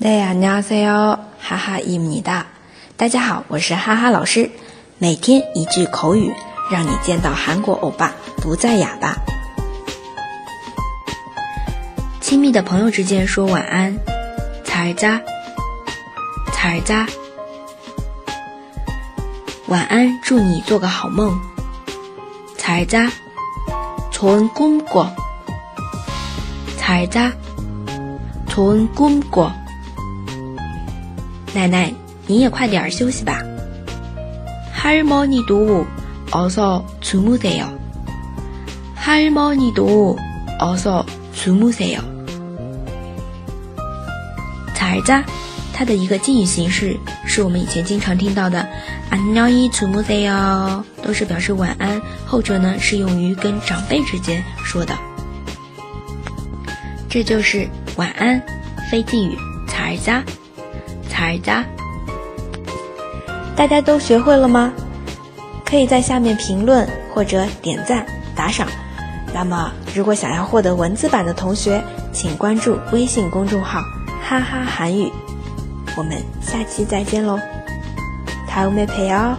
大家好，哈哈伊米哒。大家好，我是哈哈老师。每天一句口语，让你见到韩国欧巴不再哑巴。亲密的朋友之间说晚安，잘 자， 잘 자。 晚安，祝你做个好梦，잘 자， 좋은꿈 꿔， 잘 자， 좋은꿈 꿔。 奶奶，你也快点儿休息吧。할머니도어서주무세 요。 할머니도어서주무세 요。 잘 자， 它的一个敬语形式是我们以前经常听到的안녕히주무세 요， 都是表示晚安。后者呢是用于跟长辈之间说的。这就是晚安非敬语잘 자。 잘 자， 大家都学会了吗？可以在下面评论或者点赞打赏。那么，如果想要获得文字版的同学，请关注微信公众号“哈哈韩语”。我们下期再见喽，다음에봬요